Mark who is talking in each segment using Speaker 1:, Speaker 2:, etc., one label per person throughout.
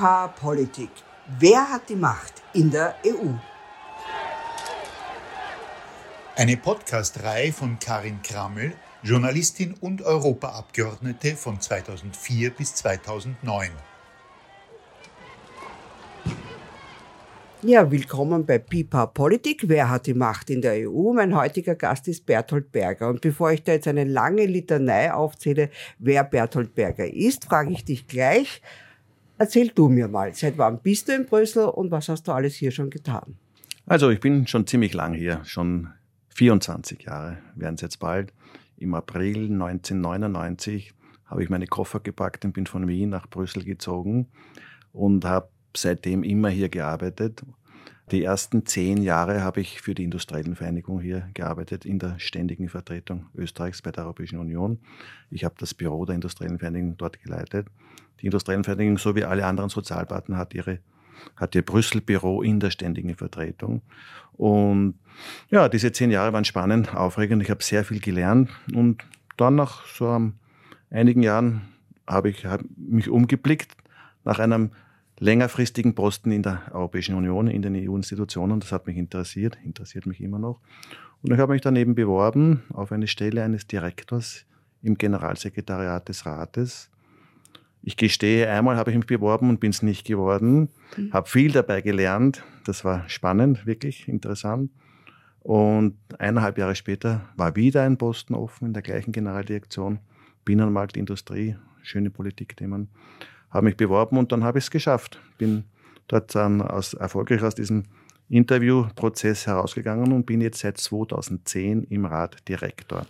Speaker 1: Pipa Politik. Wer hat die Macht in der EU?
Speaker 2: Eine Podcast-Reihe von Karin Krammel, Journalistin und Europaabgeordnete von 2004 bis 2009.
Speaker 1: Ja, willkommen bei Pipa Politik. Wer hat die Macht in der EU? Mein heutiger Gast ist Berthold Berger. Und bevor ich da jetzt eine lange Litanei aufzähle, wer Berthold Berger ist, frage ich dich gleich. Erzähl du mir mal, seit wann bist du in Brüssel und was hast du alles hier schon getan?
Speaker 3: Also ich bin schon ziemlich lang hier, schon 24 Jahre werden es jetzt bald. Im April 1999 habe ich meine Koffer gepackt und bin von Wien nach Brüssel gezogen und habe seitdem immer hier gearbeitet. Die ersten zehn Jahre habe ich für die Industriellen Vereinigung hier gearbeitet, in der ständigen Vertretung Österreichs bei der Europäischen Union. Ich habe das Büro der Industriellen Vereinigung dort geleitet. Die Industriellen Vereinigung, so wie alle anderen Sozialpartner, hat ihre hat ihr Brüssel-Büro in der ständigen Vertretung. Und ja, diese zehn Jahre waren spannend, aufregend. Ich habe sehr viel gelernt. Und dann nach so einigen Jahren habe ich mich umgeblickt nach einem längerfristigen Posten in der Europäischen Union, in den EU-Institutionen. Das hat mich interessiert, interessiert mich immer noch. Und ich habe mich daneben beworben auf eine Stelle eines Direktors im Generalsekretariat des Rates. Ich gestehe, einmal habe ich mich beworben und bin es nicht geworden, mhm. habe viel dabei gelernt. Das war spannend, wirklich interessant. Und eineinhalb Jahre später war wieder ein Posten offen in der gleichen Generaldirektion, Binnenmarkt, Industrie, schöne Politikthemen habe mich beworben und dann habe ich es geschafft. Bin dort dann aus, erfolgreich aus diesem Interviewprozess herausgegangen und bin jetzt seit 2010 im Rat Direktor.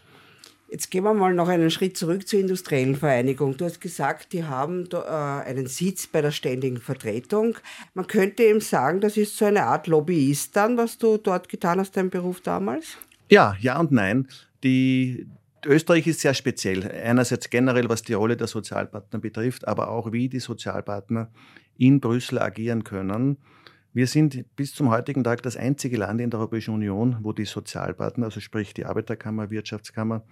Speaker 1: Jetzt gehen wir mal noch einen Schritt zurück zur Industriellen Vereinigung. Du hast gesagt, die haben äh, einen Sitz bei der ständigen Vertretung. Man könnte eben sagen, das ist so eine Art Lobbyist dann, was du dort getan hast, dein Beruf damals?
Speaker 3: Ja, ja und nein. Die, Österreich ist sehr speziell. Einerseits generell, was die Rolle der Sozialpartner betrifft, aber auch wie die Sozialpartner in Brüssel agieren können. Wir sind bis zum heutigen Tag das einzige Land in der Europäischen Union, wo die Sozialpartner, also sprich die Arbeiterkammer, Wirtschaftskammer,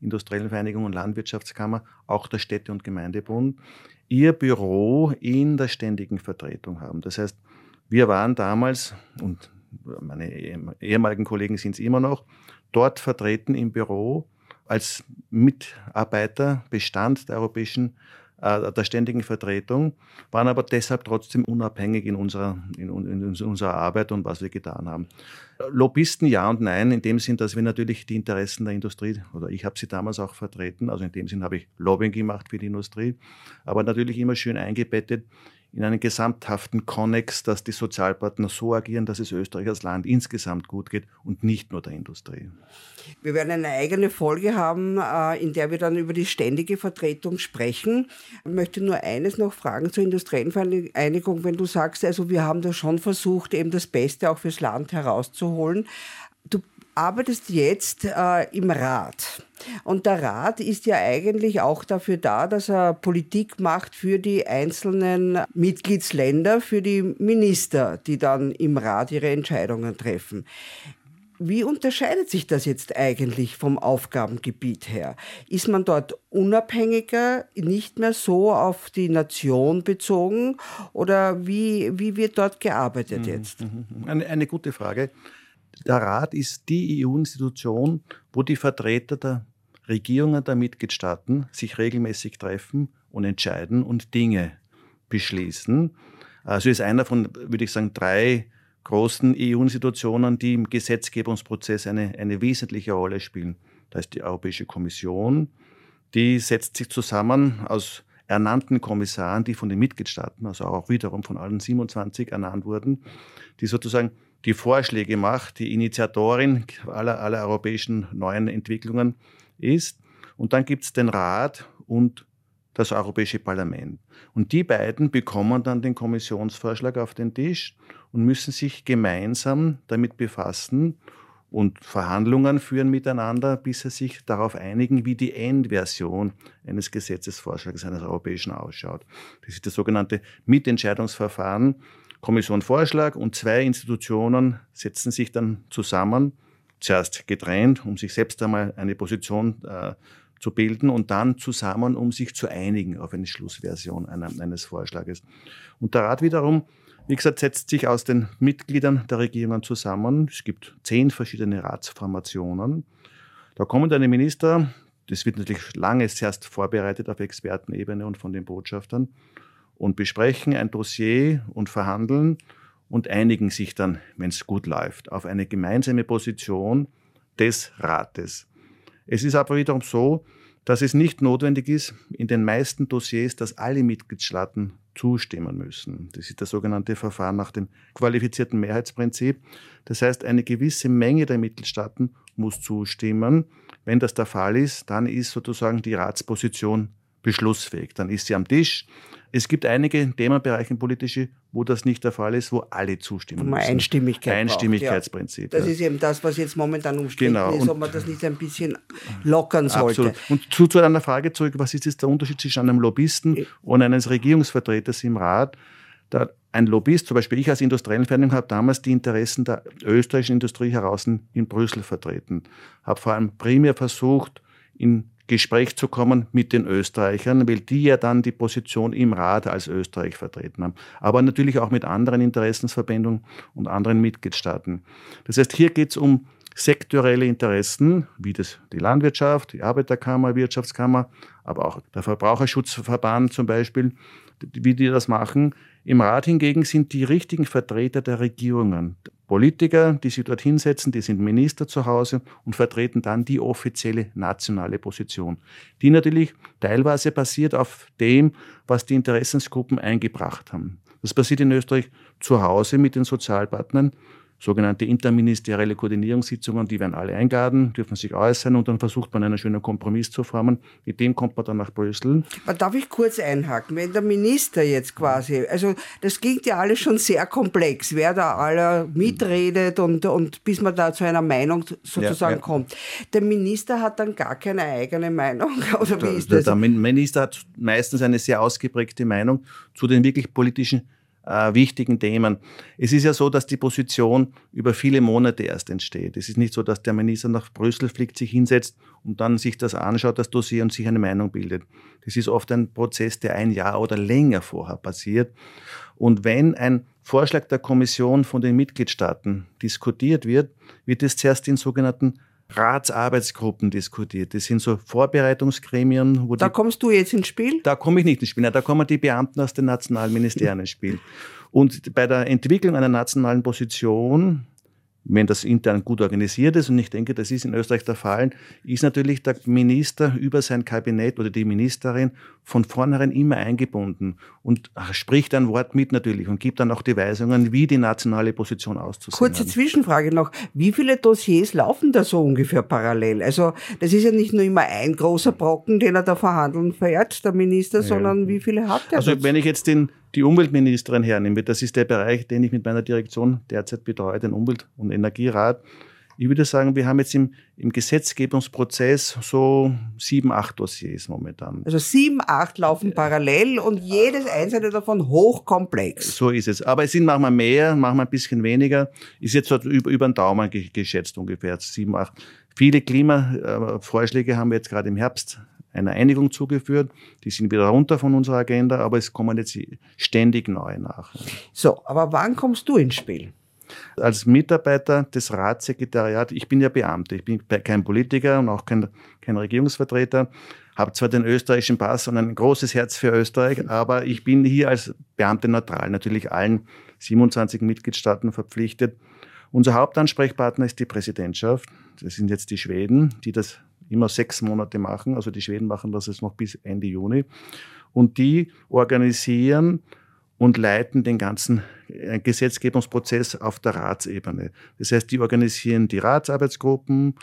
Speaker 3: Industriellen Vereinigung und Landwirtschaftskammer, auch der Städte- und Gemeindebund, ihr Büro in der ständigen Vertretung haben. Das heißt, wir waren damals, und meine ehemaligen Kollegen sind es immer noch, dort vertreten im Büro als Mitarbeiter Bestand der europäischen äh, der ständigen Vertretung, waren aber deshalb trotzdem unabhängig in unserer, in, in, unserer Arbeit und was wir getan haben. Lobbyisten ja und nein, in dem Sinn, dass wir natürlich die Interessen der Industrie, oder ich habe sie damals auch vertreten, also in dem Sinn habe ich Lobbying gemacht für die Industrie, aber natürlich immer schön eingebettet in einen gesamthaften Konnex, dass die Sozialpartner so agieren, dass es Österreich als Land insgesamt gut geht und nicht nur der Industrie.
Speaker 1: Wir werden eine eigene Folge haben, äh, in der wir dann über die ständige Vertretung sprechen. Ich möchte nur eines noch fragen zur industriellen Vereinigung, wenn du sagst, also wir haben da schon versucht, eben das Beste auch fürs Land herauszuholen. Arbeitest jetzt äh, im Rat. Und der Rat ist ja eigentlich auch dafür da, dass er Politik macht für die einzelnen Mitgliedsländer, für die Minister, die dann im Rat ihre Entscheidungen treffen. Wie unterscheidet sich das jetzt eigentlich vom Aufgabengebiet her? Ist man dort unabhängiger, nicht mehr so auf die Nation bezogen oder wie, wie wird dort gearbeitet mhm, jetzt? Mhm,
Speaker 3: mhm. Eine, eine gute Frage. Der Rat ist die EU-Institution, wo die Vertreter der Regierungen der Mitgliedstaaten sich regelmäßig treffen und entscheiden und Dinge beschließen. Also ist einer von, würde ich sagen, drei großen EU-Institutionen, die im Gesetzgebungsprozess eine, eine wesentliche Rolle spielen. Da ist die Europäische Kommission, die setzt sich zusammen aus ernannten Kommissaren, die von den Mitgliedstaaten, also auch wiederum von allen 27 ernannt wurden, die sozusagen die Vorschläge macht, die Initiatorin aller, aller europäischen neuen Entwicklungen ist. Und dann gibt es den Rat und das Europäische Parlament. Und die beiden bekommen dann den Kommissionsvorschlag auf den Tisch und müssen sich gemeinsam damit befassen und Verhandlungen führen miteinander, bis sie sich darauf einigen, wie die Endversion eines Gesetzesvorschlags eines Europäischen ausschaut. Das ist das sogenannte Mitentscheidungsverfahren. Kommission Vorschlag und zwei Institutionen setzen sich dann zusammen, zuerst getrennt, um sich selbst einmal eine Position äh, zu bilden und dann zusammen, um sich zu einigen auf eine Schlussversion eines Vorschlages. Und der Rat wiederum, wie gesagt, setzt sich aus den Mitgliedern der Regierungen zusammen. Es gibt zehn verschiedene Ratsformationen. Da kommen dann die Minister, das wird natürlich lange erst vorbereitet auf Expertenebene und von den Botschaftern und besprechen ein Dossier und verhandeln und einigen sich dann, wenn es gut läuft, auf eine gemeinsame Position des Rates. Es ist aber wiederum so, dass es nicht notwendig ist, in den meisten Dossiers, dass alle Mitgliedstaaten zustimmen müssen. Das ist das sogenannte Verfahren nach dem qualifizierten Mehrheitsprinzip. Das heißt, eine gewisse Menge der Mitgliedstaaten muss zustimmen. Wenn das der Fall ist, dann ist sozusagen die Ratsposition beschlussfähig. Dann ist sie am Tisch. Es gibt einige Themenbereiche politische, wo das nicht der Fall ist, wo alle zustimmen wo man
Speaker 1: müssen. Einstimmigkeit
Speaker 3: Einstimmigkeitsprinzip.
Speaker 1: Ja. Das ist eben das, was jetzt momentan umstritten genau. ist, ob man das nicht ein bisschen lockern sollte. Absolut.
Speaker 3: Und zu, zu einer Frage zurück, was ist jetzt der Unterschied zwischen einem Lobbyisten und eines Regierungsvertreters im Rat? Da ein Lobbyist, zum Beispiel ich als Industriellenfertigung, habe damals die Interessen der österreichischen Industrie heraus in Brüssel vertreten. Habe vor allem primär versucht, in Gespräch zu kommen mit den Österreichern, weil die ja dann die Position im Rat als Österreich vertreten haben. Aber natürlich auch mit anderen Interessensverbindungen und anderen Mitgliedstaaten. Das heißt, hier geht es um sektorelle Interessen, wie das die Landwirtschaft, die Arbeiterkammer, Wirtschaftskammer, aber auch der Verbraucherschutzverband zum Beispiel, wie die das machen. Im Rat hingegen sind die richtigen Vertreter der Regierungen, Politiker, die sich dort hinsetzen, die sind Minister zu Hause und vertreten dann die offizielle nationale Position, die natürlich teilweise basiert auf dem, was die Interessensgruppen eingebracht haben. Das passiert in Österreich zu Hause mit den Sozialpartnern sogenannte interministerielle Koordinierungssitzungen, die werden alle eingeladen, dürfen sich äußern und dann versucht man einen schönen Kompromiss zu formen. Mit dem kommt man dann nach Brüssel.
Speaker 1: darf ich kurz einhaken? Wenn der Minister jetzt quasi, also das klingt ja alles schon sehr komplex, wer da alle mitredet und, und bis man da zu einer Meinung sozusagen ja, ja. kommt. Der Minister hat dann gar keine eigene Meinung, oder wie ist das?
Speaker 3: Der Minister hat meistens eine sehr ausgeprägte Meinung zu den wirklich politischen äh, wichtigen Themen. Es ist ja so, dass die Position über viele Monate erst entsteht. Es ist nicht so, dass der Minister nach Brüssel fliegt, sich hinsetzt und dann sich das anschaut, das Dossier und sich eine Meinung bildet. Das ist oft ein Prozess, der ein Jahr oder länger vorher passiert. Und wenn ein Vorschlag der Kommission von den Mitgliedstaaten diskutiert wird, wird es zuerst in sogenannten Ratsarbeitsgruppen diskutiert. Das sind so Vorbereitungsgremien.
Speaker 1: Wo da
Speaker 3: die,
Speaker 1: kommst du jetzt ins Spiel?
Speaker 3: Da komme ich nicht ins Spiel. Ja, da kommen die Beamten aus den nationalen Ministerien ins Spiel. Und bei der Entwicklung einer nationalen Position wenn das intern gut organisiert ist, und ich denke, das ist in Österreich der Fall, ist natürlich der Minister über sein Kabinett oder die Ministerin von vornherein immer eingebunden und spricht ein Wort mit natürlich und gibt dann auch die Weisungen, wie die nationale Position auszusehen
Speaker 1: Kurze hat. Zwischenfrage noch. Wie viele Dossiers laufen da so ungefähr parallel? Also das ist ja nicht nur immer ein großer Brocken, den er da verhandeln fährt, der Minister, ja. sondern wie viele hat er?
Speaker 3: Also dazu? wenn ich jetzt den die Umweltministerin hernehme, das ist der Bereich, den ich mit meiner Direktion derzeit betreue, den Umwelt- und Energierat. Ich würde sagen, wir haben jetzt im, im Gesetzgebungsprozess so sieben, acht Dossiers momentan.
Speaker 1: Also sieben, acht laufen parallel und jedes einzelne davon hochkomplex.
Speaker 3: So ist es. Aber es sind manchmal mehr, manchmal ein bisschen weniger. Ist jetzt so über, über den Daumen geschätzt ungefähr, sieben, acht. Viele Klimavorschläge haben wir jetzt gerade im Herbst einer Einigung zugeführt. Die sind wieder runter von unserer Agenda, aber es kommen jetzt ständig neue nach.
Speaker 1: So, aber wann kommst du ins Spiel?
Speaker 3: Als Mitarbeiter des Ratssekretariats, ich bin ja Beamter, ich bin kein Politiker und auch kein, kein Regierungsvertreter, habe zwar den österreichischen Pass und ein großes Herz für Österreich, aber ich bin hier als Beamte neutral, natürlich allen 27 Mitgliedstaaten verpflichtet. Unser Hauptansprechpartner ist die Präsidentschaft. Das sind jetzt die Schweden, die das immer sechs Monate machen. Also die Schweden machen das jetzt noch bis Ende Juni. Und die organisieren und leiten den ganzen äh, Gesetzgebungsprozess auf der Ratsebene. Das heißt, die organisieren die Ratsarbeitsgruppen,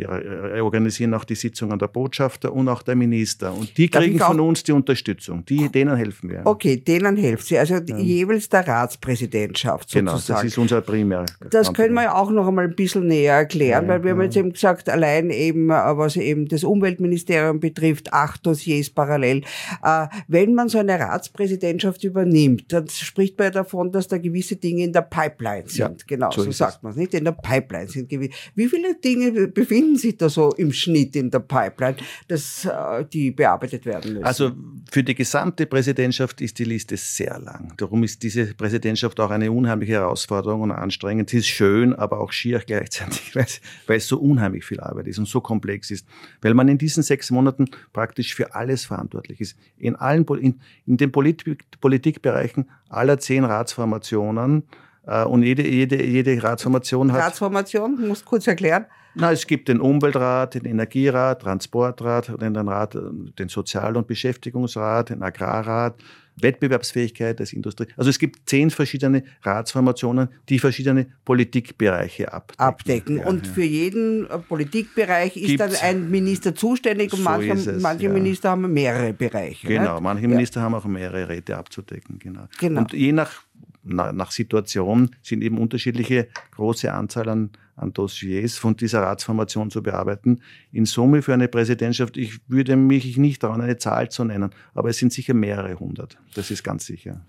Speaker 3: die äh, organisieren auch die Sitzungen der Botschafter und auch der Minister. Und die kriegen von uns die Unterstützung. Die, denen helfen wir.
Speaker 1: Okay, denen helfen Sie. Also ja. jeweils der Ratspräsidentschaft
Speaker 3: sozusagen. Genau, das ist unser primär.
Speaker 1: Das können wir ja auch noch einmal ein bisschen näher erklären, ja, weil wir ja. haben jetzt eben gesagt, allein eben, äh, was eben das Umweltministerium betrifft, acht Dossiers parallel. Äh, wenn man so eine Ratspräsidentschaft übernimmt, dann spricht man ja davon, dass da gewisse Dinge in der Pipeline sind. genau, so, so sagt man es nicht. In der Pipeline sind gewisse. Wie viele Dinge befinden haben Sie da so im Schnitt in der Pipeline, dass äh, die bearbeitet werden müssen?
Speaker 3: Also für die gesamte Präsidentschaft ist die Liste sehr lang. Darum ist diese Präsidentschaft auch eine unheimliche Herausforderung und anstrengend. Sie ist schön, aber auch schier gleichzeitig, weil es, weil es so unheimlich viel Arbeit ist und so komplex ist. Weil man in diesen sechs Monaten praktisch für alles verantwortlich ist. In allen, in, in den Politik, Politikbereichen aller zehn Ratsformationen äh, und jede, jede, jede Ratsformation hat.
Speaker 1: Ratsformation, musst kurz erklären.
Speaker 3: Na, es gibt den Umweltrat, den Energierat, Transportrat, den, Rat, den Sozial- und Beschäftigungsrat, den Agrarrat, Wettbewerbsfähigkeit des Industrie. Also es gibt zehn verschiedene Ratsformationen, die verschiedene Politikbereiche abdecken.
Speaker 1: abdecken. Ja, und ja. für jeden äh, Politikbereich ist Gibt's, dann ein Minister zuständig und so manche, es, manche ja. Minister haben mehrere Bereiche.
Speaker 3: Genau, nicht? manche Minister haben auch mehrere Räte abzudecken. Genau. genau. Und je nach nach Situation sind eben unterschiedliche große Anzahl an, an Dossiers von dieser Ratsformation zu bearbeiten. In Summe für eine Präsidentschaft, ich würde mich nicht trauen, eine Zahl zu nennen, aber es sind sicher mehrere hundert. Das ist ganz sicher.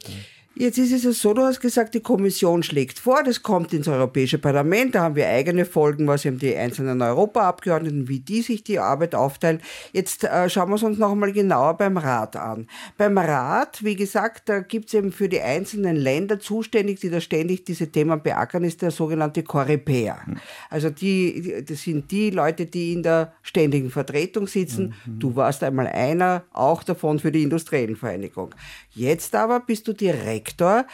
Speaker 1: Jetzt ist es ja so, du hast gesagt, die Kommission schlägt vor, das kommt ins Europäische Parlament, da haben wir eigene Folgen, was eben die einzelnen Europaabgeordneten, wie die sich die Arbeit aufteilen. Jetzt äh, schauen wir es uns noch einmal genauer beim Rat an. Beim Rat, wie gesagt, da gibt es eben für die einzelnen Länder zuständig, die da ständig diese Themen beackern, ist der sogenannte Coreper. Mhm. Also die, das sind die Leute, die in der ständigen Vertretung sitzen. Mhm. Du warst einmal einer, auch davon für die Industriellen Vereinigung. Jetzt aber bist du Direktor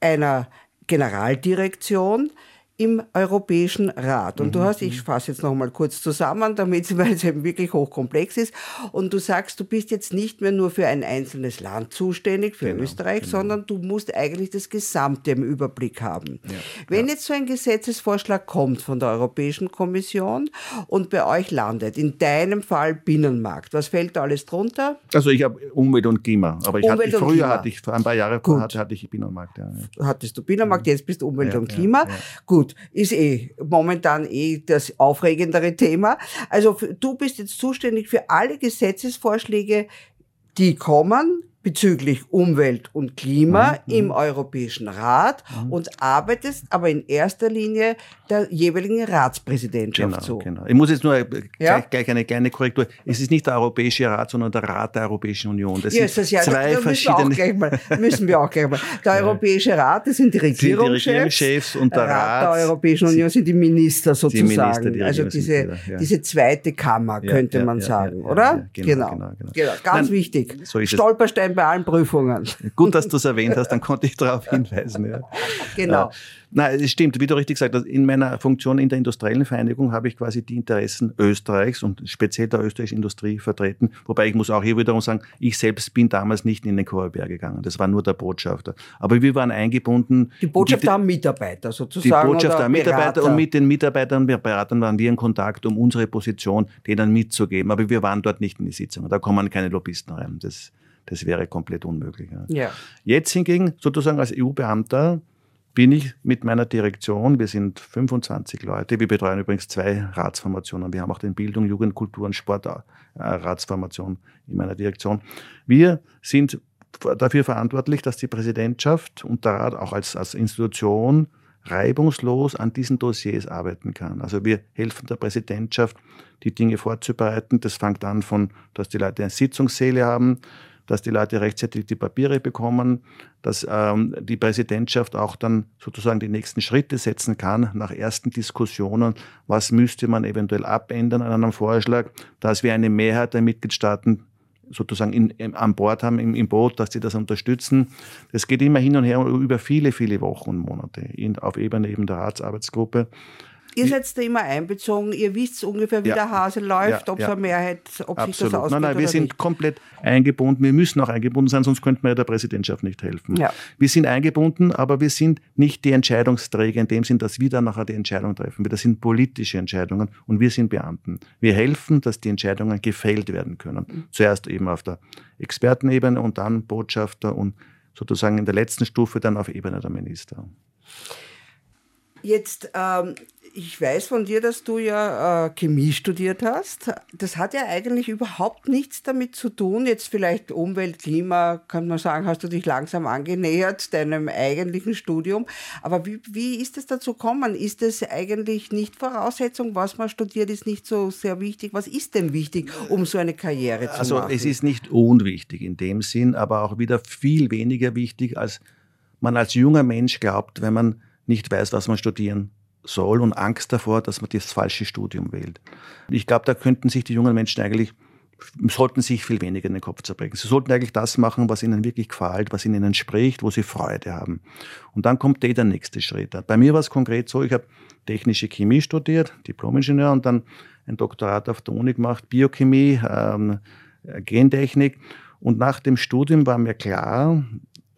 Speaker 1: einer Generaldirektion, im Europäischen Rat. Und mhm. du hast, ich fasse jetzt noch mal kurz zusammen, damit weil es eben wirklich hochkomplex ist. Und du sagst, du bist jetzt nicht mehr nur für ein einzelnes Land zuständig, für genau, Österreich, genau. sondern du musst eigentlich das Gesamte im Überblick haben. Ja, Wenn ja. jetzt so ein Gesetzesvorschlag kommt von der Europäischen Kommission und bei euch landet, in deinem Fall Binnenmarkt, was fällt da alles drunter?
Speaker 3: Also ich habe Umwelt und Klima, aber ich Umwelt hatte, früher Klima. hatte ich, vor ein paar Jahren hatte, hatte ich Binnenmarkt. Ja,
Speaker 1: Hattest du Binnenmarkt, jetzt bist du Umwelt und Klima. Gut, ist eh momentan eh das aufregendere Thema. Also du bist jetzt zuständig für alle Gesetzesvorschläge, die kommen bezüglich Umwelt und Klima mhm. im Europäischen Rat mhm. und arbeitest aber in erster Linie der jeweiligen Ratspräsidentschaft
Speaker 3: genau,
Speaker 1: zu.
Speaker 3: Genau. Ich muss jetzt nur ja? gleich, eine kleine Korrektur. Es ist nicht der Europäische Rat, sondern der Rat der Europäischen Union.
Speaker 1: Das yes, sind das ja, zwei da verschiedene. Müssen wir, auch gleich mal, müssen wir auch gleich mal. Der Europäische Rat, das sind die Regierungschefs. Die Regierungschefs
Speaker 3: und der Rat,
Speaker 1: Rat der Europäischen Union sind die Minister sozusagen. Die Minister, die also diese, wieder, ja. diese zweite Kammer, könnte ja, man sagen, oder? Genau, genau, genau, genau. genau. Ganz Nein, wichtig. So Stolperstein bei allen Prüfungen.
Speaker 3: Gut, dass du es erwähnt hast, dann konnte ich darauf hinweisen. Ja.
Speaker 1: Genau.
Speaker 3: Nein, es stimmt, wie du richtig gesagt hast, in meiner Funktion in der industriellen Vereinigung habe ich quasi die Interessen Österreichs und speziell der österreichischen Industrie vertreten. Wobei ich muss auch hier wiederum sagen, ich selbst bin damals nicht in den Korabär gegangen. Das war nur der Botschafter. Aber wir waren eingebunden.
Speaker 1: Die Botschafter die, haben Mitarbeiter sozusagen.
Speaker 3: Die Botschafter haben Mitarbeiter und mit den Mitarbeitern und Beratern waren wir in Kontakt, um unsere Position denen mitzugeben. Aber wir waren dort nicht in die Sitzung. Da kommen keine Lobbyisten rein. Das, das wäre komplett unmöglich. Ja. ja. Jetzt hingegen, sozusagen als EU-Beamter, bin ich mit meiner Direktion, wir sind 25 Leute, wir betreuen übrigens zwei Ratsformationen, wir haben auch den Bildung, Jugend, Kultur und Sport äh, Ratsformation in meiner Direktion. Wir sind dafür verantwortlich, dass die Präsidentschaft und der Rat auch als, als Institution reibungslos an diesen Dossiers arbeiten kann. Also wir helfen der Präsidentschaft, die Dinge vorzubereiten. Das fängt an von, dass die Leute eine Sitzungssäle haben, dass die Leute rechtzeitig die Papiere bekommen, dass ähm, die Präsidentschaft auch dann sozusagen die nächsten Schritte setzen kann nach ersten Diskussionen, was müsste man eventuell abändern an einem Vorschlag, dass wir eine Mehrheit der Mitgliedstaaten sozusagen in, in, an Bord haben im, im, Boot, dass sie das unterstützen. Das geht immer hin und her über viele, viele Wochen und Monate in, auf Ebene eben der Ratsarbeitsgruppe.
Speaker 1: Ihr seid da immer einbezogen, ihr wisst ungefähr, wie ja. der Hase läuft, ob es eine Mehrheit, ob Absolut. sich das ausgeht
Speaker 3: Nein, nein, wir sind
Speaker 1: nicht.
Speaker 3: komplett eingebunden. Wir müssen auch eingebunden sein, sonst könnten wir ja der Präsidentschaft nicht helfen. Wir sind eingebunden, aber wir sind nicht die Entscheidungsträger in dem Sinn, dass wir dann nachher die Entscheidung treffen. Das sind politische Entscheidungen und wir sind Beamten. Wir helfen, dass die Entscheidungen gefällt werden können. Mhm. Zuerst eben auf der Expertenebene und dann Botschafter und sozusagen in der letzten Stufe dann auf Ebene der Minister.
Speaker 1: Jetzt ähm, Ich weiß von dir, dass du ja äh, Chemie studiert hast. Das hat ja eigentlich überhaupt nichts damit zu tun. Jetzt vielleicht Umwelt, Klima, kann man sagen, hast du dich langsam angenähert deinem eigentlichen Studium. Aber wie, wie ist es dazu gekommen? Ist es eigentlich nicht Voraussetzung? Was man studiert, ist nicht so sehr wichtig. Was ist denn wichtig, um so eine Karriere zu
Speaker 3: also,
Speaker 1: machen?
Speaker 3: Also es ist nicht unwichtig in dem Sinn, aber auch wieder viel weniger wichtig, als man als junger Mensch glaubt, wenn man nicht weiß, was man studieren soll und Angst davor, dass man das falsche Studium wählt. Ich glaube, da könnten sich die jungen Menschen eigentlich, sollten sich viel weniger in den Kopf zerbrechen. Sie sollten eigentlich das machen, was ihnen wirklich gefällt, was ihnen entspricht, wo sie Freude haben. Und dann kommt eh der nächste Schritt. Bei mir war es konkret so, ich habe technische Chemie studiert, Diplomingenieur und dann ein Doktorat auf der Uni gemacht, Biochemie, ähm, Gentechnik. Und nach dem Studium war mir klar,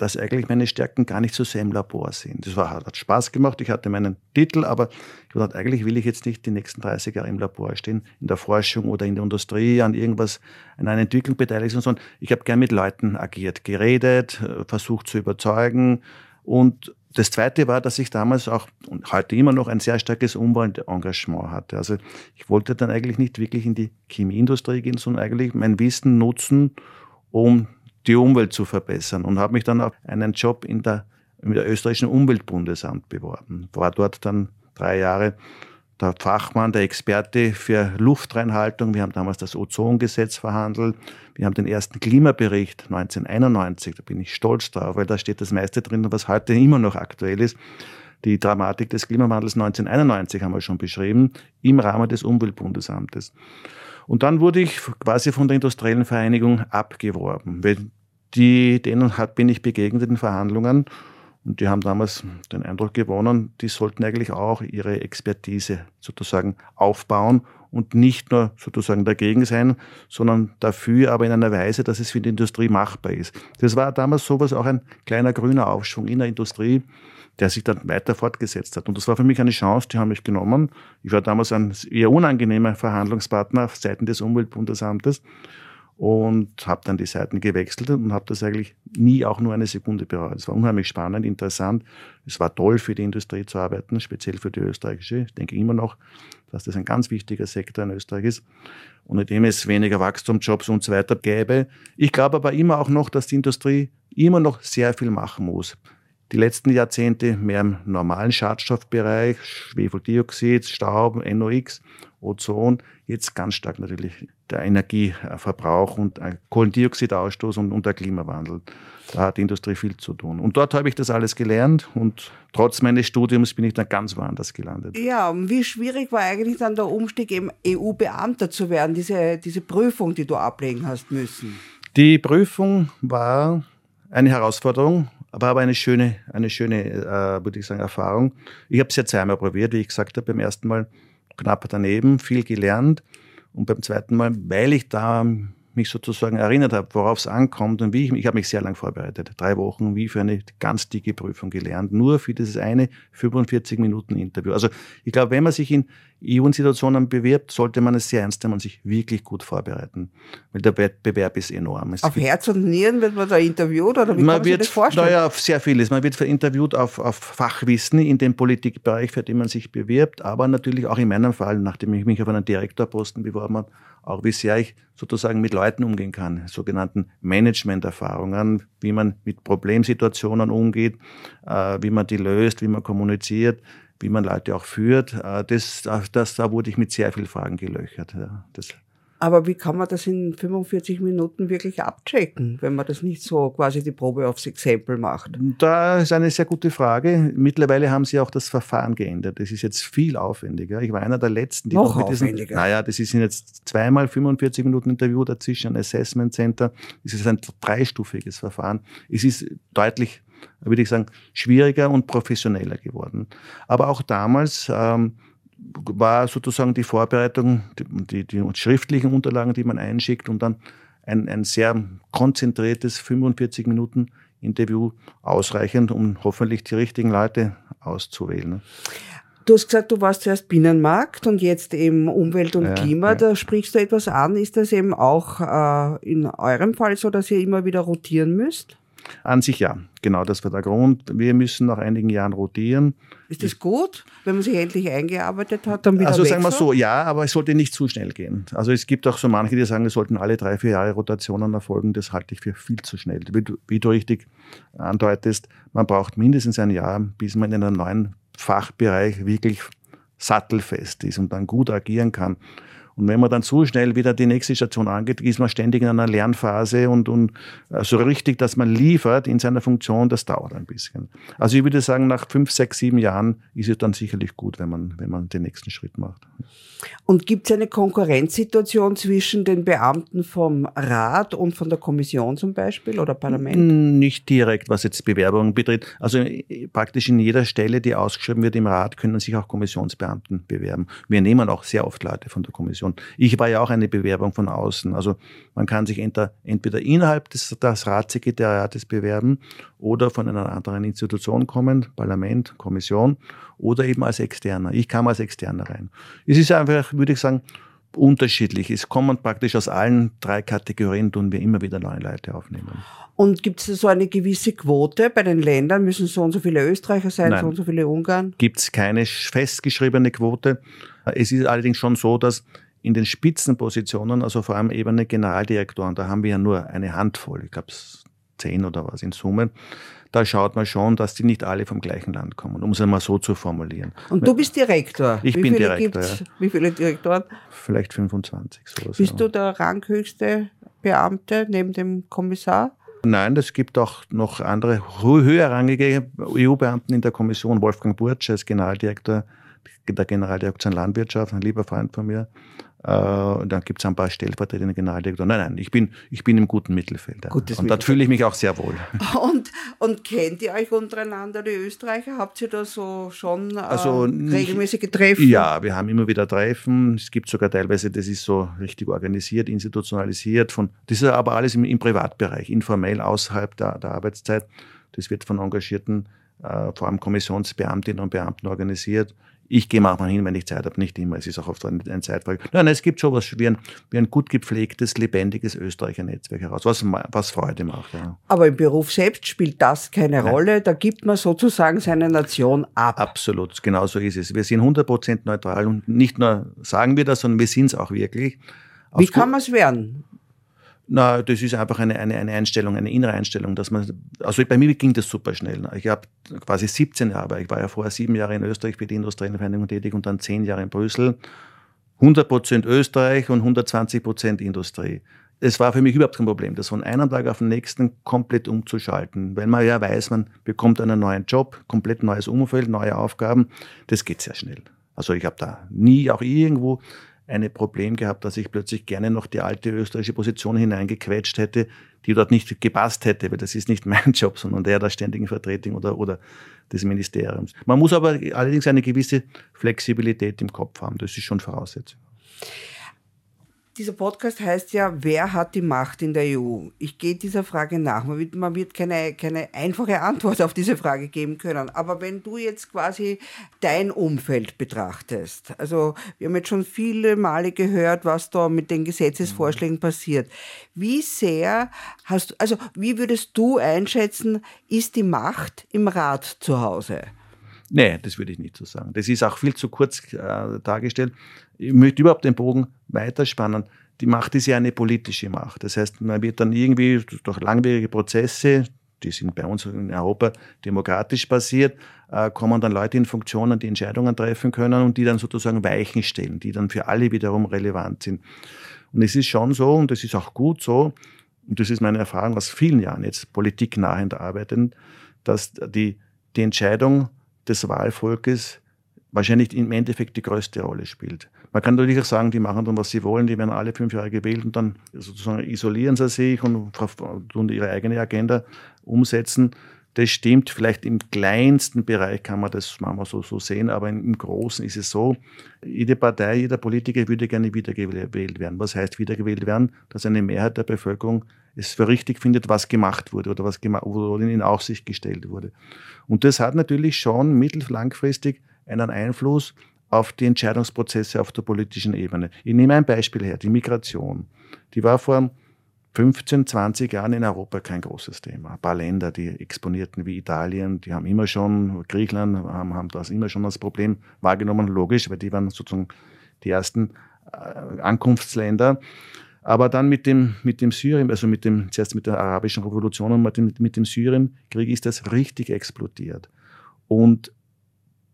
Speaker 3: dass eigentlich meine Stärken gar nicht so sehr im Labor sind. Das war, hat Spaß gemacht, ich hatte meinen Titel, aber ich dachte, eigentlich will ich jetzt nicht die nächsten 30 Jahre im Labor stehen, in der Forschung oder in der Industrie, an irgendwas, an einer Entwicklung beteiligt, sondern ich habe gern mit Leuten agiert, geredet, äh, versucht zu überzeugen. Und das Zweite war, dass ich damals auch und heute immer noch ein sehr starkes Umweltengagement hatte. Also ich wollte dann eigentlich nicht wirklich in die Chemieindustrie gehen, sondern eigentlich mein Wissen nutzen, um die Umwelt zu verbessern und habe mich dann auf einen Job in der, in der österreichischen Umweltbundesamt beworben. War dort dann drei Jahre der Fachmann, der Experte für Luftreinhaltung. Wir haben damals das Ozongesetz verhandelt. Wir haben den ersten Klimabericht 1991, da bin ich stolz drauf, weil da steht das meiste drin, was heute immer noch aktuell ist. Die Dramatik des Klimawandels 1991 haben wir schon beschrieben, im Rahmen des Umweltbundesamtes. Und dann wurde ich quasi von der industriellen Vereinigung abgeworben. Die, denen hat, bin ich begegnet in Verhandlungen und die haben damals den Eindruck gewonnen, die sollten eigentlich auch ihre Expertise sozusagen aufbauen und nicht nur sozusagen dagegen sein, sondern dafür, aber in einer Weise, dass es für die Industrie machbar ist. Das war damals sowas auch ein kleiner grüner Aufschwung in der Industrie, der sich dann weiter fortgesetzt hat. Und das war für mich eine Chance, die haben mich genommen. Ich war damals ein eher unangenehmer Verhandlungspartner auf Seiten des Umweltbundesamtes und habe dann die Seiten gewechselt und habe das eigentlich nie auch nur eine Sekunde bereut. Es war unheimlich spannend, interessant. Es war toll für die Industrie zu arbeiten, speziell für die österreichische. Ich denke immer noch, dass das ein ganz wichtiger Sektor in Österreich ist, ohne dem es weniger Wachstumsjobs und so weiter gäbe. Ich glaube aber immer auch noch, dass die Industrie immer noch sehr viel machen muss die letzten Jahrzehnte mehr im normalen Schadstoffbereich, Schwefeldioxid, Staub, NOx, Ozon, jetzt ganz stark natürlich der Energieverbrauch und Kohlendioxidausstoß und, und der Klimawandel. Da hat die Industrie viel zu tun. Und dort habe ich das alles gelernt und trotz meines Studiums bin ich dann ganz woanders gelandet.
Speaker 1: Ja, und wie schwierig war eigentlich dann der Umstieg, eben EU-Beamter zu werden, diese, diese Prüfung, die du ablegen hast müssen?
Speaker 3: Die Prüfung war eine Herausforderung, aber aber eine schöne, eine schöne, äh, würde ich sagen, Erfahrung. Ich habe es ja zweimal probiert, wie ich gesagt habe, beim ersten Mal knapp daneben, viel gelernt und beim zweiten Mal, weil ich da mich sozusagen erinnert habe, worauf es ankommt und wie ich, ich habe mich sehr lang vorbereitet. Drei Wochen wie für eine ganz dicke Prüfung gelernt, nur für dieses eine 45 Minuten Interview. Also ich glaube, wenn man sich in EU-Situationen bewirbt, sollte man es sehr ernst nehmen und sich wirklich gut vorbereiten, weil der Wettbewerb ist enorm. Es
Speaker 1: auf Herz und Nieren wird man da interviewt oder wie
Speaker 3: man
Speaker 1: kann
Speaker 3: wird,
Speaker 1: sich das vorstellen?
Speaker 3: Naja, sehr vieles. Man wird interviewt auf, auf Fachwissen in dem Politikbereich, für den man sich bewirbt, aber natürlich auch in meinem Fall, nachdem ich mich auf einen Direktorposten beworben habe, auch wie sehr ich sozusagen mit Leuten umgehen kann, sogenannten Management-Erfahrungen, wie man mit Problemsituationen umgeht, äh, wie man die löst, wie man kommuniziert, wie man Leute auch führt. Äh, das, das, da wurde ich mit sehr vielen Fragen gelöchert. Das
Speaker 1: aber wie kann man das in 45 Minuten wirklich abchecken, wenn man das nicht so quasi die Probe aufs Exempel macht?
Speaker 3: Da ist eine sehr gute Frage. Mittlerweile haben sie auch das Verfahren geändert. Das ist jetzt viel aufwendiger. Ich war einer der letzten,
Speaker 1: die noch mit diesen, aufwendiger.
Speaker 3: Naja, das ist jetzt zweimal 45 Minuten Interview dazwischen, ein Assessment Center. Das ist ein dreistufiges Verfahren. Es ist deutlich würde ich sagen, schwieriger und professioneller geworden. Aber auch damals ähm, war sozusagen die Vorbereitung, die, die, schriftlichen Unterlagen, die man einschickt und dann ein, ein sehr konzentriertes 45 Minuten Interview ausreichend, um hoffentlich die richtigen Leute auszuwählen.
Speaker 1: Du hast gesagt, du warst zuerst Binnenmarkt und jetzt eben Umwelt und ja, Klima. Ja. Da sprichst du etwas an. Ist das eben auch äh, in eurem Fall so, dass ihr immer wieder rotieren müsst?
Speaker 3: An sich ja, genau, das war der Grund. Wir müssen nach einigen Jahren rotieren.
Speaker 1: Ist das gut, wenn man sich endlich eingearbeitet hat, dann wieder
Speaker 3: Also sagen wir so, ja, aber es sollte nicht zu schnell gehen. Also es gibt auch so manche, die sagen, es sollten alle drei, vier Jahre Rotationen erfolgen. Das halte ich für viel zu schnell. Wie du, wie du richtig andeutest, man braucht mindestens ein Jahr, bis man in einem neuen Fachbereich wirklich sattelfest ist und dann gut agieren kann. Und wenn man dann zu schnell wieder die nächste Station angeht, ist man ständig in einer Lernphase und, und äh, so richtig, dass man liefert in seiner Funktion, das dauert ein bisschen. Also ich würde sagen, nach fünf, sechs, sieben Jahren ist es dann sicherlich gut, wenn man, wenn man den nächsten Schritt macht.
Speaker 1: Und gibt es eine Konkurrenzsituation zwischen den Beamten vom Rat und von der Kommission zum Beispiel oder Parlament?
Speaker 3: Nicht direkt, was jetzt Bewerbungen betrifft. Also äh, praktisch in jeder Stelle, die ausgeschrieben wird im Rat, können sich auch Kommissionsbeamten bewerben. Wir nehmen auch sehr oft Leute von der Kommission. Ich war ja auch eine Bewerbung von außen. Also man kann sich entweder, entweder innerhalb des, des Ratssekretariates bewerben oder von einer anderen Institution kommen, Parlament, Kommission, oder eben als Externer. Ich kam als Externer rein. Es ist einfach, würde ich sagen, unterschiedlich. Es kommen praktisch aus allen drei Kategorien, tun wir immer wieder neue Leute aufnehmen.
Speaker 1: Und gibt es so eine gewisse Quote bei den Ländern? Müssen so und so viele Österreicher sein,
Speaker 3: Nein.
Speaker 1: so und so viele Ungarn?
Speaker 3: Gibt es keine festgeschriebene Quote. Es ist allerdings schon so, dass in den Spitzenpositionen, also vor allem Ebene Generaldirektoren, da haben wir ja nur eine Handvoll, ich glaube zehn oder was in Summe, da schaut man schon, dass die nicht alle vom gleichen Land kommen, um es einmal so zu formulieren.
Speaker 1: Und du bist Direktor.
Speaker 3: Ich
Speaker 1: Wie
Speaker 3: bin Direktor, ja.
Speaker 1: Wie viele Direktoren?
Speaker 3: Vielleicht 25, sowas.
Speaker 1: Bist
Speaker 3: ja.
Speaker 1: du der ranghöchste Beamte neben dem Kommissar?
Speaker 3: Nein, es gibt auch noch andere hö- höherrangige EU-Beamten in der Kommission. Wolfgang Burtsch als Generaldirektor der Generaldirektion Landwirtschaft, ein lieber Freund von mir. Äh, dann gibt es ein paar stellvertretende Generaldirektoren. Nein, nein, ich bin, ich bin im guten Mittelfeld. ja.
Speaker 1: Gutes
Speaker 3: und dort fühle ich mich auch sehr wohl.
Speaker 1: Und, und kennt ihr euch untereinander, die Österreicher? Habt ihr da so schon äh,
Speaker 3: Also nicht-
Speaker 1: regelmäßige Treffen?
Speaker 3: Ja, wir haben immer wieder Treffen. Es gibt sogar teilweise, das ist so richtig organisiert, institutionalisiert. Von, das ist aber alles im, im Privatbereich, informell außerhalb der, der Arbeitszeit. Das wird von engagierten, äh, vor allem Kommissionsbeamtinnen und Beamten organisiert. Ich gehe manchmal hin, wenn ich Zeit habe, nicht immer. Es ist auch oft ein, ein Zeitfrage. Nein, es gibt schon was wie ein, wie ein gut gepflegtes, lebendiges Österreicher Netzwerk heraus, was, was Freude macht. Ja.
Speaker 1: Aber im Beruf selbst spielt das keine Rolle. Da gibt man sozusagen seine Nation ab.
Speaker 3: Absolut, genau so ist es. Wir sind 100% neutral und nicht nur sagen wir das, sondern wir sind es auch wirklich.
Speaker 1: Wie kann man es werden?
Speaker 3: Na, das ist einfach eine, eine, eine Einstellung, eine innere Einstellung, dass man, also bei mir ging das super schnell. Ich habe quasi 17 Jahre, ich war ja vorher sieben Jahre in Österreich für die industrielle Vereinigung tätig und dann zehn Jahre in Brüssel. 100% Österreich und 120% Industrie. Es war für mich überhaupt kein Problem, das von einem Tag auf den nächsten komplett umzuschalten, weil man ja weiß, man bekommt einen neuen Job, komplett neues Umfeld, neue Aufgaben. Das geht sehr schnell. Also ich habe da nie auch irgendwo ein Problem gehabt, dass ich plötzlich gerne noch die alte österreichische Position hineingequetscht hätte, die dort nicht gepasst hätte, weil das ist nicht mein Job, sondern der der ständigen Vertretung oder, oder des Ministeriums. Man muss aber allerdings eine gewisse Flexibilität im Kopf haben. Das ist schon Voraussetzung.
Speaker 1: Dieser Podcast heißt ja, wer hat die Macht in der EU? Ich gehe dieser Frage nach. Man wird, man wird keine, keine einfache Antwort auf diese Frage geben können. Aber wenn du jetzt quasi dein Umfeld betrachtest, also wir haben jetzt schon viele Male gehört, was da mit den Gesetzesvorschlägen passiert. Wie sehr hast du, also wie würdest du einschätzen, ist die Macht im Rat zu Hause?
Speaker 3: Nee, das würde ich nicht so sagen. Das ist auch viel zu kurz äh, dargestellt. Ich möchte überhaupt den Bogen weiterspannen. Die Macht ist ja eine politische Macht. Das heißt, man wird dann irgendwie durch langwierige Prozesse, die sind bei uns in Europa demokratisch basiert, äh, kommen dann Leute in Funktionen, die Entscheidungen treffen können und die dann sozusagen Weichen stellen, die dann für alle wiederum relevant sind. Und es ist schon so, und das ist auch gut so, und das ist meine Erfahrung aus vielen Jahren jetzt politiknahend arbeiten, dass die, die Entscheidung des Wahlvolkes wahrscheinlich im Endeffekt die größte Rolle spielt. Man kann natürlich auch sagen, die machen dann, was sie wollen, die werden alle fünf Jahre gewählt und dann sozusagen isolieren sie sich und tun ihre eigene Agenda umsetzen. Das stimmt, vielleicht im kleinsten Bereich kann man das manchmal so, so sehen, aber im Großen ist es so, jede Partei, jeder Politiker würde gerne wiedergewählt werden. Was heißt wiedergewählt werden? Dass eine Mehrheit der Bevölkerung es für richtig findet, was gemacht wurde oder was oder in Aussicht gestellt wurde. Und das hat natürlich schon mittel- langfristig einen Einfluss auf die Entscheidungsprozesse auf der politischen Ebene. Ich nehme ein Beispiel her, die Migration. Die war vor 15, 20 Jahren in Europa kein großes Thema. Ein paar Länder, die exponierten wie Italien, die haben immer schon, Griechenland haben, haben das immer schon als Problem wahrgenommen, logisch, weil die waren sozusagen die ersten äh, Ankunftsländer. Aber dann mit dem, mit dem Syrien, also mit dem, zuerst mit der arabischen Revolution und mit dem, mit dem Syrienkrieg ist das richtig explodiert. Und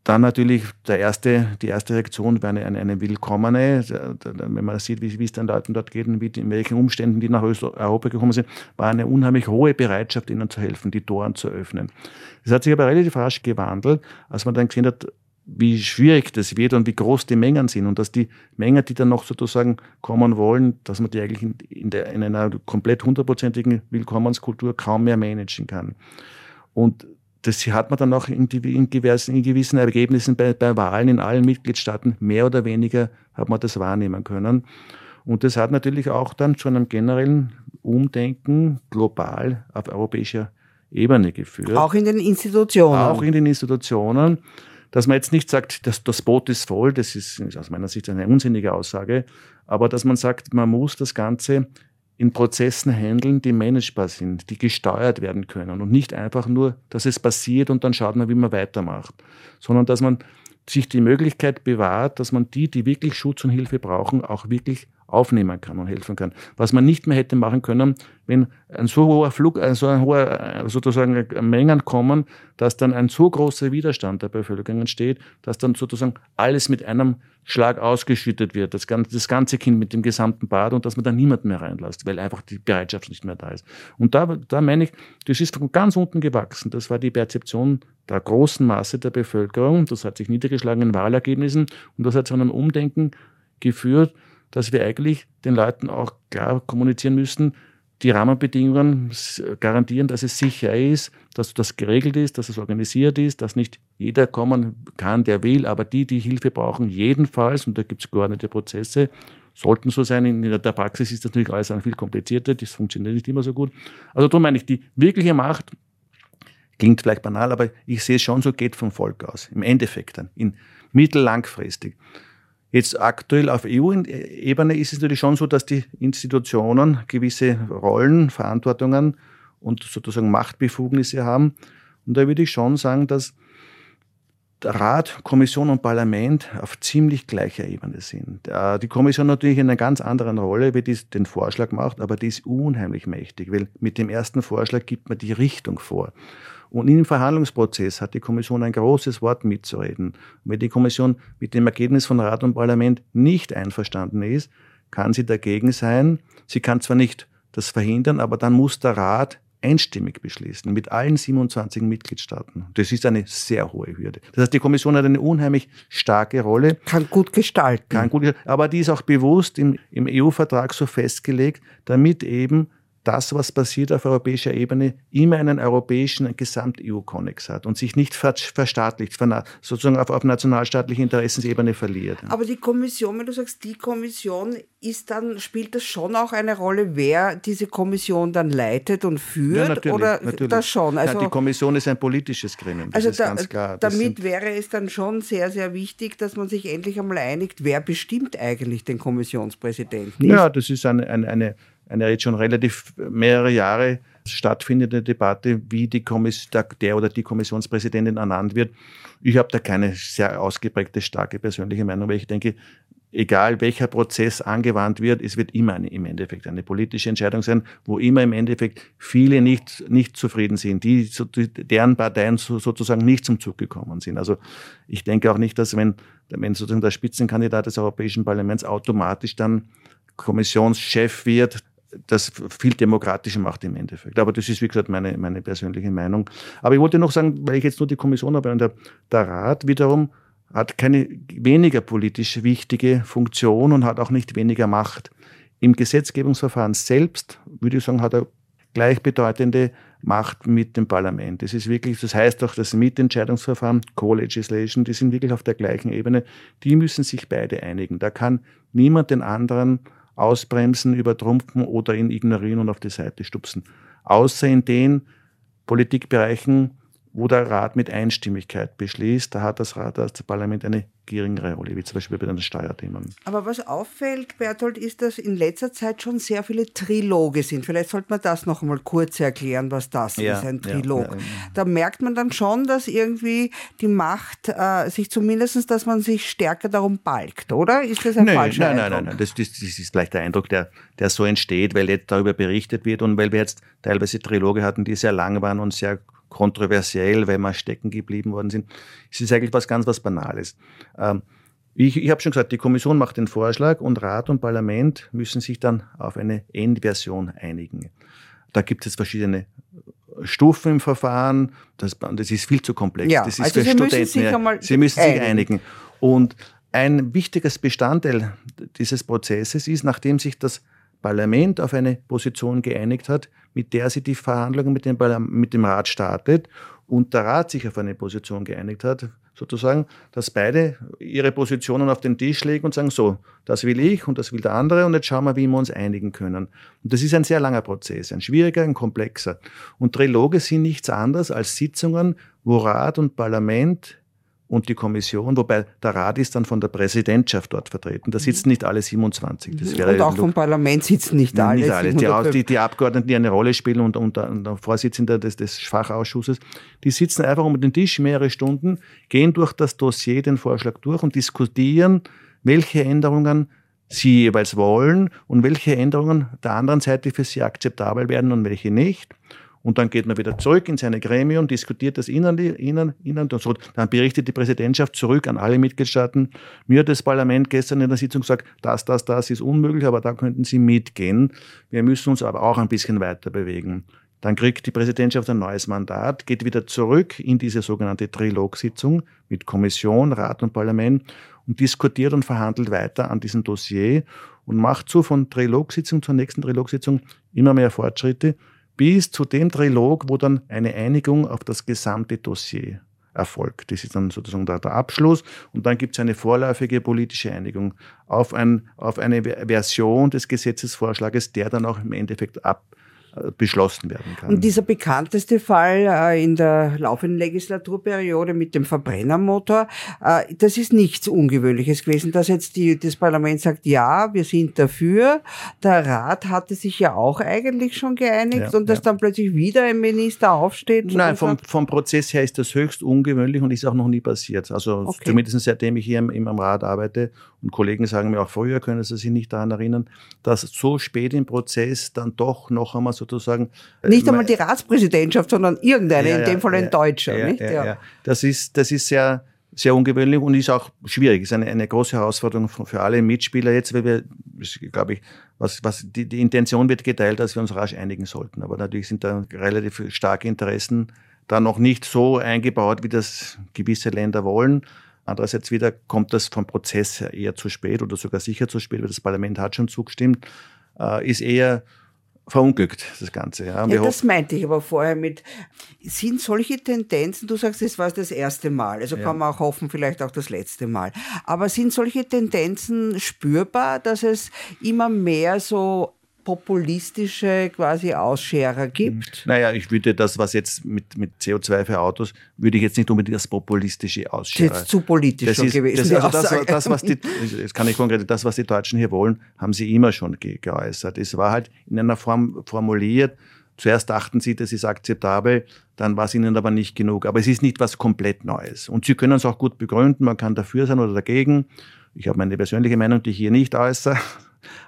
Speaker 3: dann natürlich der erste, die erste Reaktion wäre eine, eine, eine willkommene, wenn man sieht, wie, wie es den Leuten dort geht und wie, in welchen Umständen die nach Europa gekommen sind, war eine unheimlich hohe Bereitschaft, ihnen zu helfen, die Toren zu öffnen. Das hat sich aber relativ rasch gewandelt, als man dann gesehen hat, wie schwierig das wird und wie groß die Mengen sind und dass die Mengen, die dann noch sozusagen kommen wollen, dass man die eigentlich in, in, der, in einer komplett hundertprozentigen Willkommenskultur kaum mehr managen kann. Und das hat man dann auch in, in, gewissen, in gewissen Ergebnissen bei, bei, Wahlen in allen Mitgliedstaaten mehr oder weniger hat man das wahrnehmen können. Und das hat natürlich auch dann zu einem generellen Umdenken global auf europäischer Ebene geführt.
Speaker 1: Auch in den Institutionen.
Speaker 3: Auch in den Institutionen dass man jetzt nicht sagt, dass das Boot ist voll, das ist aus meiner Sicht eine unsinnige Aussage, aber dass man sagt, man muss das Ganze in Prozessen handeln, die managebar sind, die gesteuert werden können und nicht einfach nur, dass es passiert und dann schaut man, wie man weitermacht, sondern dass man sich die Möglichkeit bewahrt, dass man die, die wirklich Schutz und Hilfe brauchen, auch wirklich aufnehmen kann und helfen kann. Was man nicht mehr hätte machen können, wenn ein so hoher Flug, so ein hoher sozusagen Mengen kommen, dass dann ein so großer Widerstand der Bevölkerung entsteht, dass dann sozusagen alles mit einem Schlag ausgeschüttet wird, das ganze, das ganze Kind mit dem gesamten Bad und dass man da niemanden mehr reinlässt, weil einfach die Bereitschaft nicht mehr da ist. Und da, da meine ich, das ist von ganz unten gewachsen. Das war die Perzeption der großen Masse der Bevölkerung. Das hat sich niedergeschlagen in Wahlergebnissen und das hat zu einem Umdenken geführt, dass wir eigentlich den Leuten auch klar kommunizieren müssen, die Rahmenbedingungen garantieren, dass es sicher ist, dass das geregelt ist, dass es organisiert ist, dass nicht jeder kommen kann, der will, aber die, die Hilfe brauchen, jedenfalls, und da gibt es geordnete Prozesse, sollten so sein. In der Praxis ist das natürlich alles viel komplizierter, das funktioniert nicht immer so gut. Also darum meine ich, die wirkliche Macht, klingt vielleicht banal, aber ich sehe es schon so, geht vom Volk aus, im Endeffekt dann, in mittellangfristig. Jetzt aktuell auf EU-Ebene ist es natürlich schon so, dass die Institutionen gewisse Rollen, Verantwortungen und sozusagen Machtbefugnisse haben. Und da würde ich schon sagen, dass Rat, Kommission und Parlament auf ziemlich gleicher Ebene sind. Die Kommission natürlich in einer ganz anderen Rolle, wie die den Vorschlag macht, aber die ist unheimlich mächtig, weil mit dem ersten Vorschlag gibt man die Richtung vor. Und im Verhandlungsprozess hat die Kommission ein großes Wort mitzureden. Wenn die Kommission mit dem Ergebnis von Rat und Parlament nicht einverstanden ist, kann sie dagegen sein. Sie kann zwar nicht das verhindern, aber dann muss der Rat einstimmig beschließen, mit allen 27 Mitgliedstaaten. Das ist eine sehr hohe Hürde. Das heißt, die Kommission hat eine unheimlich starke Rolle.
Speaker 1: Kann gut gestalten.
Speaker 3: Kann gut, aber die ist auch bewusst im, im EU-Vertrag so festgelegt, damit eben das, was passiert auf europäischer Ebene, immer einen europäischen Gesamt-EU-Konnex hat und sich nicht verstaatlicht, sozusagen auf, auf nationalstaatlicher Interessensebene verliert.
Speaker 1: Aber die Kommission, wenn du sagst, die Kommission ist dann, spielt das schon auch eine Rolle, wer diese Kommission dann leitet und führt? Ja, natürlich, oder natürlich. das schon?
Speaker 3: Also, ja, die Kommission ist ein politisches Gremium,
Speaker 1: das also ist da, ganz klar. Das damit wäre es dann schon sehr, sehr wichtig, dass man sich endlich einmal einigt, wer bestimmt eigentlich den Kommissionspräsidenten?
Speaker 3: Ja, das ist eine, eine, eine eine jetzt schon relativ mehrere Jahre stattfindende Debatte, wie die Kommission, der oder die Kommissionspräsidentin ernannt wird. Ich habe da keine sehr ausgeprägte, starke persönliche Meinung, weil ich denke, egal welcher Prozess angewandt wird, es wird immer eine, im Endeffekt eine politische Entscheidung sein, wo immer im Endeffekt viele nicht, nicht zufrieden sind, die, deren Parteien sozusagen nicht zum Zug gekommen sind. Also ich denke auch nicht, dass wenn, wenn sozusagen der Spitzenkandidat des Europäischen Parlaments automatisch dann Kommissionschef wird, das viel demokratischer macht im Endeffekt. Aber das ist, wie gesagt, meine, meine persönliche Meinung. Aber ich wollte noch sagen, weil ich jetzt nur die Kommission habe und der, der Rat wiederum hat keine weniger politisch wichtige Funktion und hat auch nicht weniger Macht. Im Gesetzgebungsverfahren selbst, würde ich sagen, hat er gleichbedeutende Macht mit dem Parlament. Das ist wirklich, das heißt auch, das Mitentscheidungsverfahren, Co-Legislation, die sind wirklich auf der gleichen Ebene. Die müssen sich beide einigen. Da kann niemand den anderen ausbremsen, übertrumpfen oder ihn ignorieren und auf die Seite stupsen. Außer in den Politikbereichen, wo der Rat mit Einstimmigkeit beschließt, da hat das Rat, das Parlament eine geringere Rolle, wie zum Beispiel bei den Steuerthemen.
Speaker 1: Aber was auffällt, Berthold, ist, dass in letzter Zeit schon sehr viele Triloge sind. Vielleicht sollte man das noch einmal kurz erklären, was das ja, ist, ein Trilog. Ja, ja, da merkt man dann schon, dass irgendwie die Macht äh, sich zumindest, dass man sich stärker darum balgt, oder? Ist das ein
Speaker 3: nein,
Speaker 1: falscher
Speaker 3: nein, Eindruck? Nein, nein, nein, das, das, das ist vielleicht der Eindruck, der, der so entsteht, weil jetzt darüber berichtet wird und weil wir jetzt teilweise Triloge hatten, die sehr lang waren und sehr kontroversiell, weil wir stecken geblieben worden sind. Es ist eigentlich was ganz was Banales. Ähm, ich, ich habe schon gesagt, die Kommission macht den Vorschlag und Rat und Parlament müssen sich dann auf eine Endversion einigen. Da gibt es verschiedene Stufen im Verfahren. Das, das ist viel zu komplex.
Speaker 1: Ja,
Speaker 3: das
Speaker 1: ist also für Sie Studenten. Müssen sich ja,
Speaker 3: Sie müssen sich einigen. Und ein wichtiges Bestandteil dieses Prozesses ist, nachdem sich das Parlament auf eine Position geeinigt hat, mit der sie die Verhandlungen mit dem, mit dem Rat startet und der Rat sich auf eine Position geeinigt hat, sozusagen, dass beide ihre Positionen auf den Tisch legen und sagen, so, das will ich und das will der andere und jetzt schauen wir, wie wir uns einigen können. Und das ist ein sehr langer Prozess, ein schwieriger, ein komplexer. Und Triloge sind nichts anderes als Sitzungen, wo Rat und Parlament und die Kommission, wobei der Rat ist dann von der Präsidentschaft dort vertreten. Da sitzen nicht alle 27.
Speaker 1: Das wäre und auch vom Parlament sitzen nicht alle. Nicht alle.
Speaker 3: Die, die, die, Abgeordneten, die eine Rolle spielen und, und, und der Vorsitzende des, des Fachausschusses, die sitzen einfach um den Tisch mehrere Stunden, gehen durch das Dossier, den Vorschlag durch und diskutieren, welche Änderungen sie jeweils wollen und welche Änderungen der anderen Seite für sie akzeptabel werden und welche nicht. Und dann geht man wieder zurück in seine Gremium, diskutiert das innerlich, innen, innen und so. Dann berichtet die Präsidentschaft zurück an alle Mitgliedstaaten. Mir hat das Parlament gestern in der Sitzung gesagt, das, das, das ist unmöglich, aber da könnten Sie mitgehen. Wir müssen uns aber auch ein bisschen weiter bewegen. Dann kriegt die Präsidentschaft ein neues Mandat, geht wieder zurück in diese sogenannte Trilog-Sitzung mit Kommission, Rat und Parlament und diskutiert und verhandelt weiter an diesem Dossier und macht so von Trilog-Sitzung zur nächsten Trilog-Sitzung immer mehr Fortschritte bis zu dem Trilog, wo dann eine Einigung auf das gesamte Dossier erfolgt. Das ist dann sozusagen der, der Abschluss und dann gibt es eine vorläufige politische Einigung auf, ein, auf eine Version des Gesetzesvorschlages, der dann auch im Endeffekt ab, beschlossen werden kann.
Speaker 1: Und dieser bekannteste Fall äh, in der laufenden Legislaturperiode mit dem Verbrennermotor, äh, das ist nichts Ungewöhnliches gewesen, dass jetzt die, das Parlament sagt, ja, wir sind dafür. Der Rat hatte sich ja auch eigentlich schon geeinigt ja, und dass ja. dann plötzlich wieder ein Minister aufsteht.
Speaker 3: Nein, vom, vom Prozess her ist das höchst ungewöhnlich und ist auch noch nie passiert. Also okay. zumindest seitdem ich hier im, im Rat arbeite und Kollegen sagen mir auch früher, können sie sich nicht daran erinnern, dass so spät im Prozess dann doch noch einmal sozusagen.
Speaker 1: Äh, nicht einmal die Ratspräsidentschaft, sondern irgendeine, ja, in dem Fall ein Deutscher. Ja, nicht? Ja,
Speaker 3: Das, ist, das ist sehr, sehr ungewöhnlich und ist auch schwierig. Ist eine, eine große Herausforderung für alle Mitspieler jetzt, weil wir, glaube ich, was, was die, die Intention wird geteilt, dass wir uns rasch einigen sollten. Aber natürlich sind da relativ starke Interessen da noch nicht so eingebaut, wie das gewisse Länder wollen. Andererseits wieder kommt das vom Prozess her eher zu spät oder sogar sicher zu spät, weil das Parlament hat schon zugestimmt, äh, ist eher verunglückt, das Ganze.
Speaker 1: Ja, ja das meinte ich aber vorher mit, sind solche Tendenzen, du sagst, das war das erste Mal, also ja. kann man auch hoffen, vielleicht auch das letzte Mal, aber sind solche Tendenzen spürbar, dass es immer mehr so populistische quasi Ausscherer gibt?
Speaker 3: Naja, ich würde das, was jetzt mit, mit CO2 für Autos, würde ich jetzt nicht unbedingt das populistische Ausscherer. Das
Speaker 1: ist zu politisch
Speaker 3: das
Speaker 1: ist, gewesen.
Speaker 3: Das, also das, das, was die, das kann ich konkret, das, was die Deutschen hier wollen, haben sie immer schon ge geäußert. Es war halt in einer Form formuliert, Zuerst dachten sie, das ist akzeptabel, dann war es ihnen aber nicht genug. Aber es ist nicht was komplett Neues. Und sie können es auch gut begründen, man kann dafür sein oder dagegen. Ich habe meine persönliche Meinung, die ich hier nicht äußere.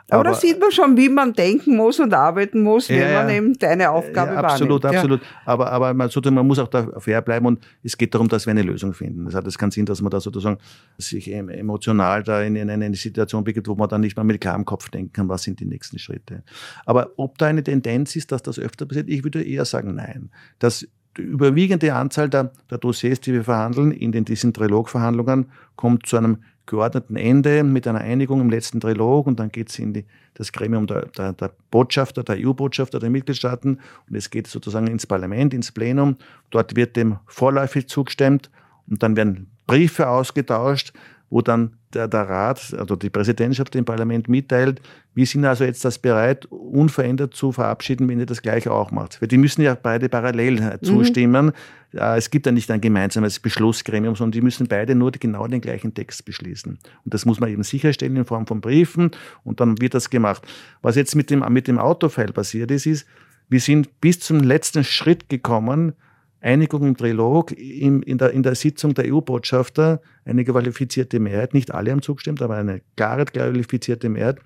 Speaker 1: Aber, da sieht man schon, wie man denken muss und arbeiten muss, ja, wenn man eben deine Aufgabe ja,
Speaker 3: absolut,
Speaker 1: wahrnimmt.
Speaker 3: Absolut, absolut. Aber, aber man, sozusagen, man muss auch da fair bleiben und es geht darum, dass wir eine Lösung finden. Das hat jetzt keinen Sinn, dass man da sozusagen sich emotional da in, in eine Situation begibt, wo man dann nicht mal mit klarem Kopf denken kann, was sind die nächsten Schritte. Aber ob da eine Tendenz ist, dass das öfter passiert, ich würde eher sagen, nein. Das die überwiegende Anzahl der, der Dossiers, die wir verhandeln, in den, diesen Trilogverhandlungen, kommt zu einem geordneten Ende mit einer Einigung im letzten Trilog und dann geht es in die, das Gremium der, der, der Botschafter, der EU-Botschafter der Mitgliedstaaten und es geht sozusagen ins Parlament, ins Plenum. Dort wird dem vorläufig zugestimmt und dann werden Briefe ausgetauscht, wo dann der, der Rat, also die Präsidentschaft dem Parlament mitteilt, wir sind also jetzt das bereit, unverändert zu verabschieden, wenn ihr das gleiche auch macht. Weil die müssen ja beide parallel äh, mhm. zustimmen. Es gibt ja nicht ein gemeinsames Beschlussgremium, sondern die müssen beide nur genau den gleichen Text beschließen. Und das muss man eben sicherstellen in Form von Briefen und dann wird das gemacht. Was jetzt mit dem, mit dem Autofile passiert ist, ist, wir sind bis zum letzten Schritt gekommen, Einigung im Trilog, in, in, der, in der Sitzung der EU-Botschafter, eine qualifizierte Mehrheit, nicht alle haben zugestimmt, aber eine klare qualifizierte Mehrheit.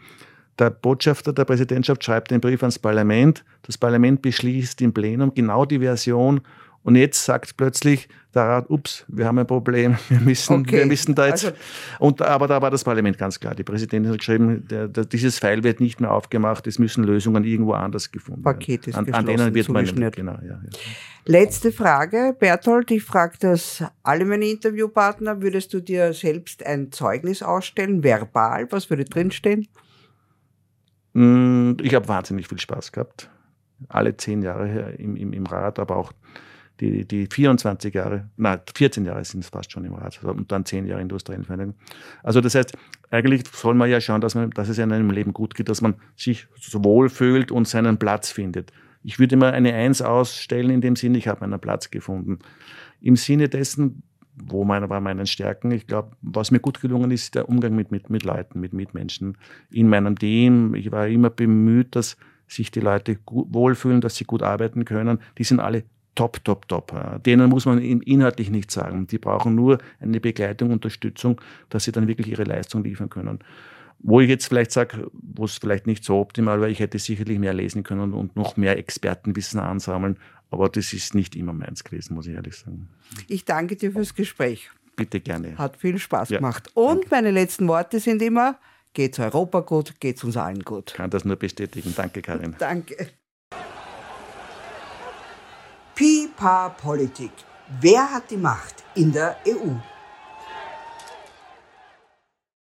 Speaker 3: Der Botschafter der Präsidentschaft schreibt den Brief ans Parlament, das Parlament beschließt im Plenum genau die Version und jetzt sagt plötzlich der Rat, ups, wir haben ein Problem, wir müssen, okay. wir müssen da jetzt. Also, und, aber da war das Parlament ganz klar. Die Präsidentin hat geschrieben, der, der, dieses Pfeil wird nicht mehr aufgemacht, es müssen Lösungen irgendwo anders gefunden
Speaker 1: Paket ist
Speaker 3: werden. An, an denen wird man nicht, genau, ja, ja.
Speaker 1: Letzte Frage, Berthold, ich frage das alle meine Interviewpartner, würdest du dir selbst ein Zeugnis ausstellen, verbal, was würde drinstehen?
Speaker 3: Hm, ich habe wahnsinnig viel Spaß gehabt. Alle zehn Jahre im, im, im Rat, aber auch die, die 24 Jahre, nein, 14 Jahre sind es fast schon im Rat und dann 10 Jahre industriellen Vereinigung. Also das heißt, eigentlich soll man ja schauen, dass, man, dass es in einem Leben gut geht, dass man sich so wohlfühlt und seinen Platz findet. Ich würde immer eine Eins ausstellen in dem Sinne, ich habe meinen Platz gefunden. Im Sinne dessen, wo meine, war meinen Stärken. Ich glaube, was mir gut gelungen ist, der Umgang mit, mit, mit Leuten, mit Mitmenschen in meinem Team. Ich war immer bemüht, dass sich die Leute wohlfühlen, dass sie gut arbeiten können. Die sind alle top, top, top. Denen muss man inhaltlich nichts sagen. Die brauchen nur eine Begleitung, Unterstützung, dass sie dann wirklich ihre Leistung liefern können. Wo ich jetzt vielleicht sage, wo es vielleicht nicht so optimal war, ich hätte sicherlich mehr lesen können und noch mehr Expertenwissen ansammeln, aber das ist nicht immer meins gewesen, muss ich ehrlich sagen.
Speaker 1: Ich danke dir fürs Gespräch.
Speaker 3: Bitte gerne.
Speaker 1: Hat viel Spaß ja. gemacht. Und danke. meine letzten Worte sind immer, geht's Europa gut, geht's uns allen gut.
Speaker 3: Kann das nur bestätigen. Danke, Karin.
Speaker 1: danke. Politik. Wer hat die Macht in der EU?